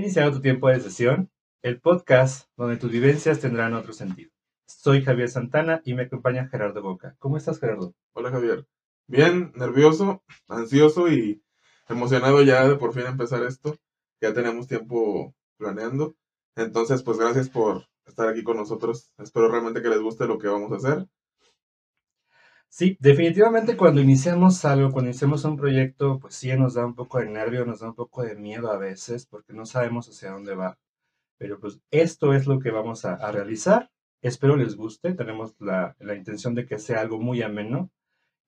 iniciado tu tiempo de sesión, el podcast donde tus vivencias tendrán otro sentido. Soy Javier Santana y me acompaña Gerardo Boca. ¿Cómo estás, Gerardo? Hola, Javier. Bien, nervioso, ansioso y emocionado ya de por fin empezar esto. Ya tenemos tiempo planeando. Entonces, pues gracias por estar aquí con nosotros. Espero realmente que les guste lo que vamos a hacer. Sí, definitivamente cuando iniciamos algo, cuando iniciamos un proyecto, pues sí nos da un poco de nervio, nos da un poco de miedo a veces, porque no sabemos hacia dónde va. Pero pues esto es lo que vamos a, realizar. Espero les guste. Tenemos la, intención de que sea algo muy ameno.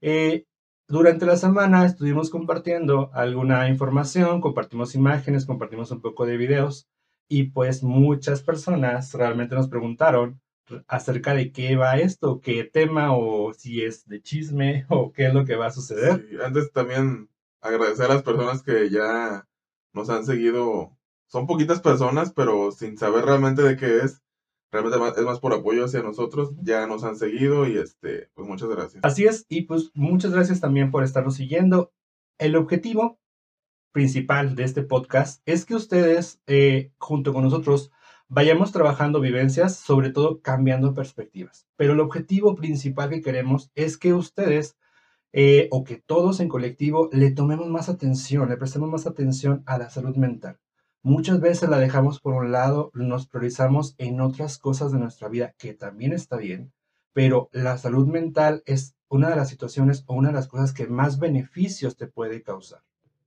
Eh, durante la semana estuvimos compartiendo alguna información, compartimos imágenes, compartimos un poco de videos y pues muchas personas realmente nos preguntaron acerca de qué va esto, qué tema o si es de chisme o qué es lo que va a suceder. antes también agradecer a las personas que ya nos han seguido. Son poquitas personas, pero sin saber realmente de qué es. Realmente es más por apoyo hacia nosotros. Ya nos han seguido y este, pues muchas gracias. Así es, y pues muchas gracias también por estarnos siguiendo. El objetivo principal de este podcast es que ustedes, eh, junto con nosotros, vayamos trabajando vivencias, sobre todo cambiando perspectivas. Pero el objetivo principal que queremos es que ustedes eh, o que todos en colectivo le tomemos más atención, le prestemos más atención a la salud mental. Muchas veces la dejamos por un lado, nos priorizamos en otras cosas de nuestra vida, que también está bien, pero la salud mental es una de las situaciones o una de las cosas que más beneficios te puede causar.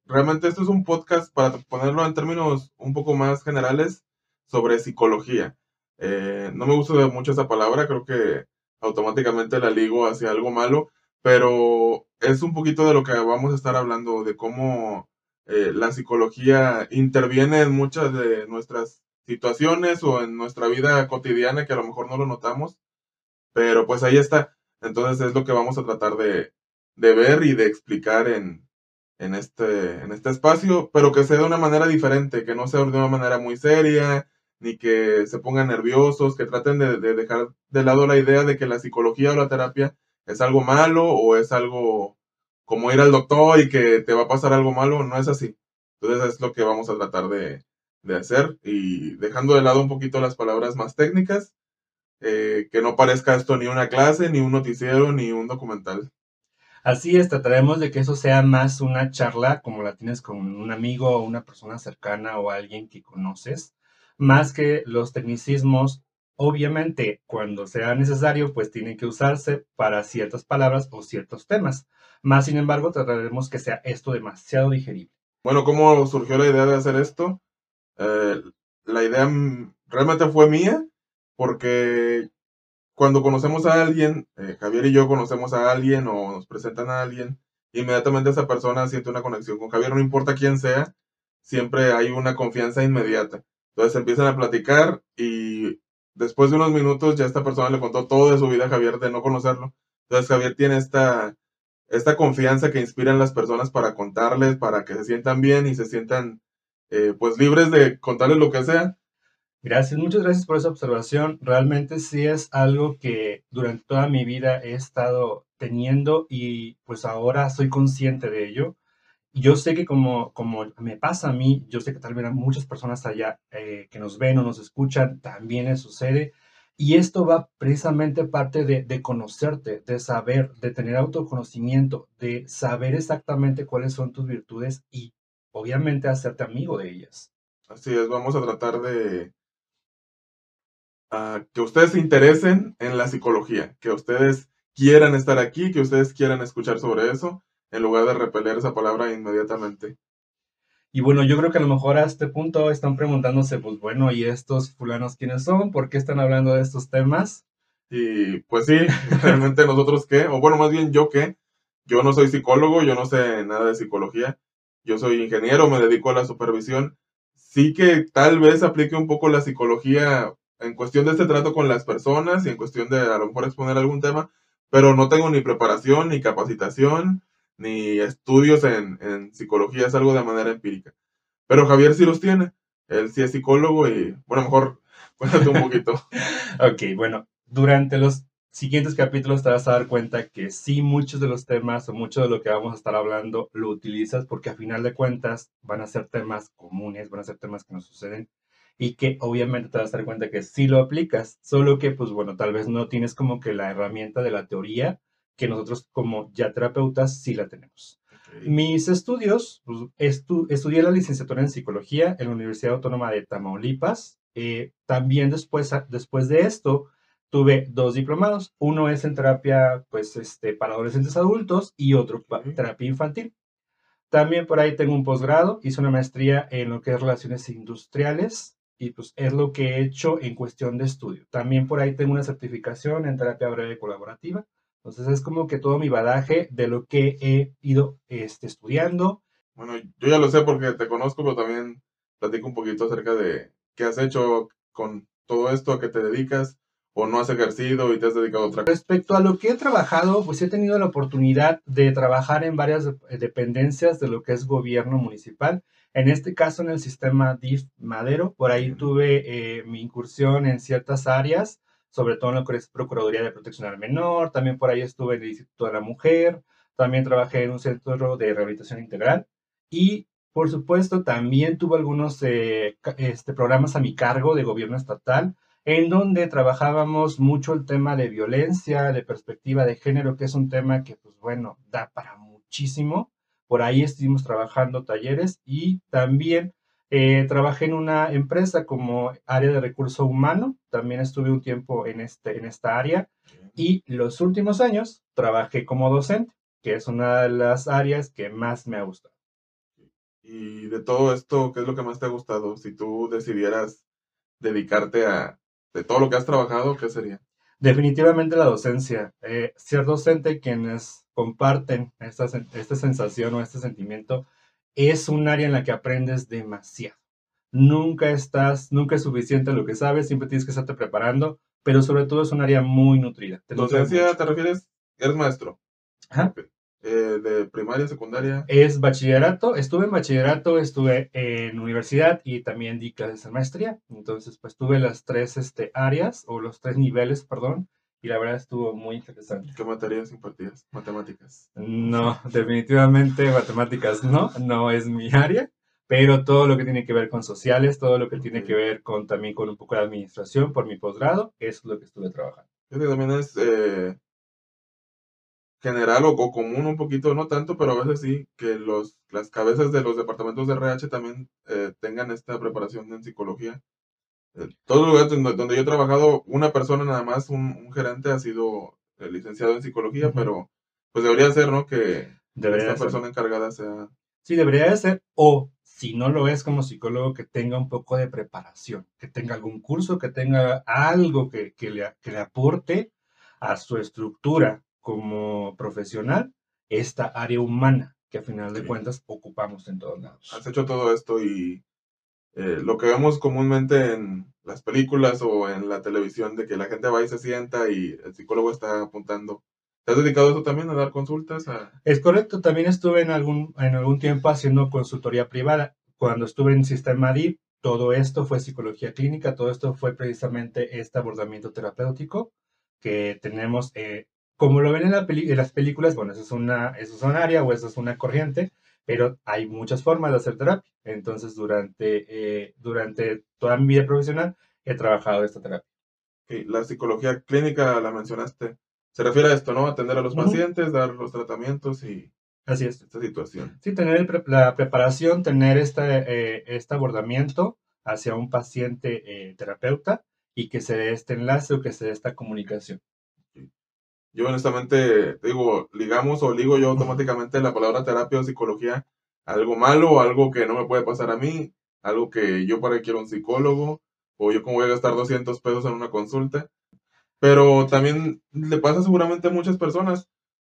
Realmente esto es un podcast, para ponerlo en términos un poco más generales, sobre psicología. Eh, no me gusta mucho esa palabra, creo que automáticamente la ligo hacia algo malo, pero es un poquito de lo que vamos a estar hablando, de cómo eh, la psicología interviene en muchas de nuestras situaciones o en nuestra vida cotidiana que a lo mejor no lo notamos, pero pues ahí está. Entonces es lo que vamos a tratar de, de ver y de explicar en, en, este, en este espacio, pero que sea de una manera diferente, que no sea de una manera muy seria, ni que se pongan nerviosos, que traten de, dejar de lado la idea de que la psicología o la terapia es algo malo o es algo como ir al doctor y que te va a pasar algo malo, no es así. Entonces es lo que vamos a tratar de, hacer y dejando de lado un poquito las palabras más técnicas, eh, que no parezca esto ni una clase, ni un noticiero, ni un documental. Así es, trataremos de que eso sea más una charla como la tienes con un amigo o una persona cercana o alguien que conoces, más que los tecnicismos. Obviamente, cuando sea necesario, pues tienen que usarse para ciertas palabras o ciertos temas. Más sin embargo, trataremos que sea esto demasiado digerible. Bueno, ¿cómo surgió la idea de hacer esto? Eh, la idea realmente fue mía, porque cuando conocemos a alguien, eh, Javier y yo conocemos a alguien o nos presentan a alguien, inmediatamente esa persona siente una conexión con Javier, no importa quién sea, siempre hay una confianza inmediata. Entonces empiezan a platicar y después de unos minutos ya esta persona le contó todo de su vida a Javier de no conocerlo. Entonces Javier tiene esta, esta confianza que inspira en las personas para contarles, para que se sientan bien y se sientan eh, pues libres de contarles lo que sea. Gracias, muchas gracias por esa observación. Realmente sí es algo que durante toda mi vida he estado teniendo y pues ahora soy consciente de ello yo sé que como, como me pasa a mí, yo sé que tal vez a muchas personas allá eh, que nos ven o nos escuchan, también les sucede. Y esto va precisamente parte de, de, conocerte, de saber, de tener autoconocimiento, de saber exactamente cuáles son tus virtudes y obviamente hacerte amigo de ellas. Así es, vamos a tratar de uh, que ustedes se interesen en la psicología, que ustedes quieran estar aquí, que ustedes quieran escuchar sobre eso en lugar de repeler esa palabra inmediatamente. Y bueno, yo creo que a lo mejor a este punto están preguntándose, pues bueno, ¿y estos fulanos quiénes son? ¿Por qué están hablando de estos temas? Y pues sí, realmente nosotros qué, o bueno, más bien yo qué, yo no soy psicólogo, yo no sé nada de psicología, yo soy ingeniero, me dedico a la supervisión. Sí que tal vez aplique un poco la psicología en cuestión de este trato con las personas y en cuestión de a lo mejor exponer algún tema, pero no tengo ni preparación ni capacitación ni estudios en, psicología, es algo de manera empírica. Pero Javier sí los tiene, él sí es psicólogo y, bueno, mejor cuéntate un poquito. ok, bueno, durante los siguientes capítulos te vas a dar cuenta que sí, muchos de los temas o mucho de lo que vamos a estar hablando lo utilizas porque a final de cuentas van a ser temas comunes, van a ser temas que nos suceden y que obviamente te vas a dar cuenta que sí lo aplicas, solo que pues bueno, tal vez no tienes como que la herramienta de la teoría que nosotros como ya terapeutas sí la tenemos. Mis estudios, pues, estudié la licenciatura en psicología en la Universidad Autónoma de Tamaulipas. Eh, también después, después de esto, tuve dos diplomados. Uno es en terapia pues, este, para adolescentes adultos y otro para terapia infantil. También por ahí tengo un posgrado, hice una maestría en lo que es relaciones industriales y pues es lo que he hecho en cuestión de estudio. También por ahí tengo una certificación en terapia breve colaborativa. Entonces es como que todo mi badaje de lo que he ido este, estudiando. Bueno, yo ya lo sé porque te conozco, pero también platico un poquito acerca de qué has hecho con todo esto, a qué te dedicas, o no has ejercido y te has dedicado a otra cosa. Respecto a lo que he trabajado, pues he tenido la oportunidad de trabajar en varias dependencias de lo que es gobierno municipal. En este caso, en el sistema DIF Madero, por ahí tuve eh, mi incursión en ciertas áreas sobre todo en lo que es Procuraduría de Protección al Menor, también por ahí estuve en el Instituto de la Mujer, también trabajé en un centro de rehabilitación integral y por supuesto también tuve algunos eh, este, programas a mi cargo de gobierno estatal en donde trabajábamos mucho el tema de violencia, de perspectiva de género, que es un tema que pues bueno, da para muchísimo. Por ahí estuvimos trabajando talleres y también eh, trabajé en una empresa como área de recurso humano, también estuve un tiempo en, este, en esta área y los últimos años trabajé como docente, que es una de las áreas que más me ha gustado. Y de todo esto, ¿qué es lo que más te ha gustado? Si tú decidieras dedicarte a, de todo lo que has trabajado, ¿qué sería? Definitivamente la docencia. Eh, ser docente, quienes comparten esta, esta sensación o este sentimiento, es un área en la que aprendes demasiado. Nunca estás, nunca es suficiente lo que sabes, siempre tienes que estarte preparando, pero sobre todo es un área muy nutrida. Te ¿Docencia te refieres? Eres maestro. Ajá. Eh, de primaria, secundaria. Es bachillerato, estuve en bachillerato, estuve en universidad y también di clases en maestría. Entonces, pues tuve las tres este, áreas, o los tres niveles, perdón, y la verdad estuvo muy interesante. ¿Qué materias impartías? Matemáticas. No, definitivamente matemáticas no, no es mi área, pero todo lo que tiene que ver con sociales, todo lo que tiene que ver con también con un poco de administración por mi posgrado, eso es lo que estuve trabajando. Yo que también es eh, general o, común un poquito, no tanto, pero a veces sí, que los, las cabezas de los departamentos de RH también eh, tengan esta preparación en psicología todos los lugares donde, yo he trabajado, una persona nada más, un, gerente ha sido eh, licenciado en psicología, pero pues debería ser, ¿no? Que esta persona encargada sea... Sí, debería de ser, o si no lo es como psicólogo, que tenga un poco de preparación, que tenga algún curso, que tenga algo que, que, le, que le aporte a su estructura como profesional esta área humana que a final de cuentas ocupamos en todos lados. Has hecho todo esto y eh, lo que vemos comúnmente en las películas o en la televisión de que la gente va y se sienta y el psicólogo está apuntando. ¿Te has dedicado eso también, a dar consultas? Es correcto, también estuve en algún, en algún tiempo haciendo consultoría privada. Cuando estuve en Sistema DIP, todo esto fue psicología clínica, todo esto fue precisamente este abordamiento terapéutico que tenemos, eh, como lo ven en, en, las películas, bueno, eso es, una, eso es un área o eso es una corriente, pero hay muchas formas de hacer terapia. Entonces, durante, eh, durante toda mi vida profesional he trabajado esta terapia. la psicología clínica la mencionaste. Se refiere a esto, ¿no? Atender a los pacientes, dar los tratamientos y Así es. esta situación. Sí, tener la preparación, tener este, eh, este abordamiento hacia un paciente eh, terapeuta y que se dé este enlace o que se dé esta comunicación. Yo honestamente digo, ligamos o ligo yo automáticamente la palabra terapia o psicología a algo malo algo que no me puede pasar a mí, algo que yo para qué quiero un psicólogo o yo como voy a gastar 200 pesos en una consulta. Pero también le pasa seguramente a muchas personas.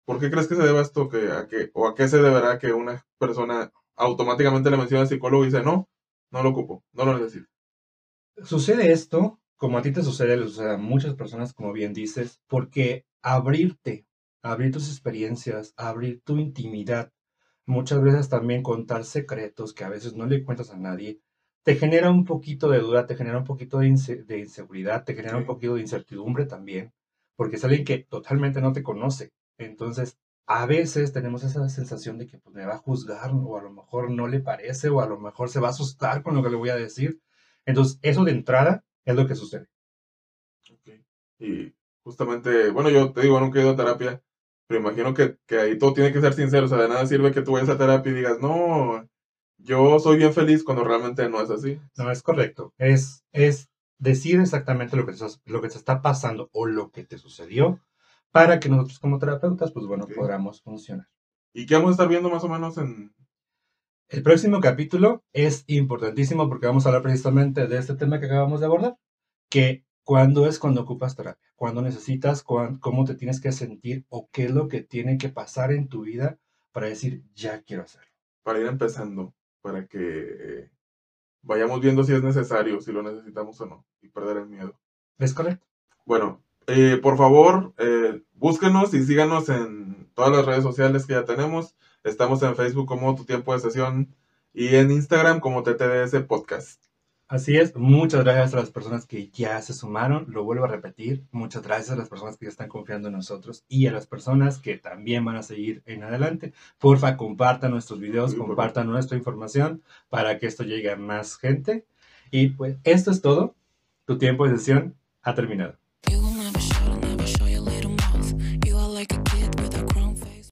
¿Por qué crees que se debe esto? Que, a qué, ¿O a qué se deberá que una persona automáticamente le menciona al psicólogo y dice, no, no lo ocupo, no lo necesito? Sucede esto, como a ti te sucede, le sucede a muchas personas, como bien dices, porque abrirte, abrir tus experiencias, abrir tu intimidad, muchas veces también contar secretos que a veces no le cuentas a nadie, te genera un poquito de duda, te genera un poquito de, inseguridad, te genera un poquito de incertidumbre también, porque es alguien que totalmente no te conoce. Entonces, a veces tenemos esa sensación de que pues, me va a juzgar o a lo mejor no le parece o a lo mejor se va a asustar con lo que le voy a decir. Entonces, eso de entrada es lo que sucede. Y justamente, bueno, yo te digo, nunca he ido a terapia, pero imagino que, que ahí todo tiene que ser sincero. O sea, de nada sirve que tú vayas a terapia y digas, no, yo soy bien feliz cuando realmente no es así. No, es correcto. Es, es decir exactamente lo que, te, lo que te está pasando o lo que te sucedió para que nosotros como terapeutas, pues bueno, podamos funcionar. ¿Y qué vamos a estar viendo más o menos en... El próximo capítulo es importantísimo porque vamos a hablar precisamente de este tema que acabamos de abordar, que cuándo es cuando ocupas terapia, cuándo necesitas, cuán- cómo te tienes que sentir o qué es lo que tiene que pasar en tu vida para decir, ya quiero hacerlo. para ir empezando, para que eh, vayamos viendo si es necesario, si lo necesitamos o no, y perder el miedo. ¿Es correcto? Bueno, eh, por favor, eh, búsquenos y síganos en todas las redes sociales que ya tenemos. Estamos en Facebook como Tu Tiempo de Sesión y en Instagram como TTDS Podcast. Así es, muchas gracias a las personas que ya se sumaron, lo vuelvo a repetir, muchas gracias a las personas que ya están confiando en nosotros y a las personas que también van a seguir en adelante. Porfa, compartan nuestros videos, compartan nuestra información para que esto llegue a más gente. Y pues esto es todo, tu tiempo de sesión ha terminado.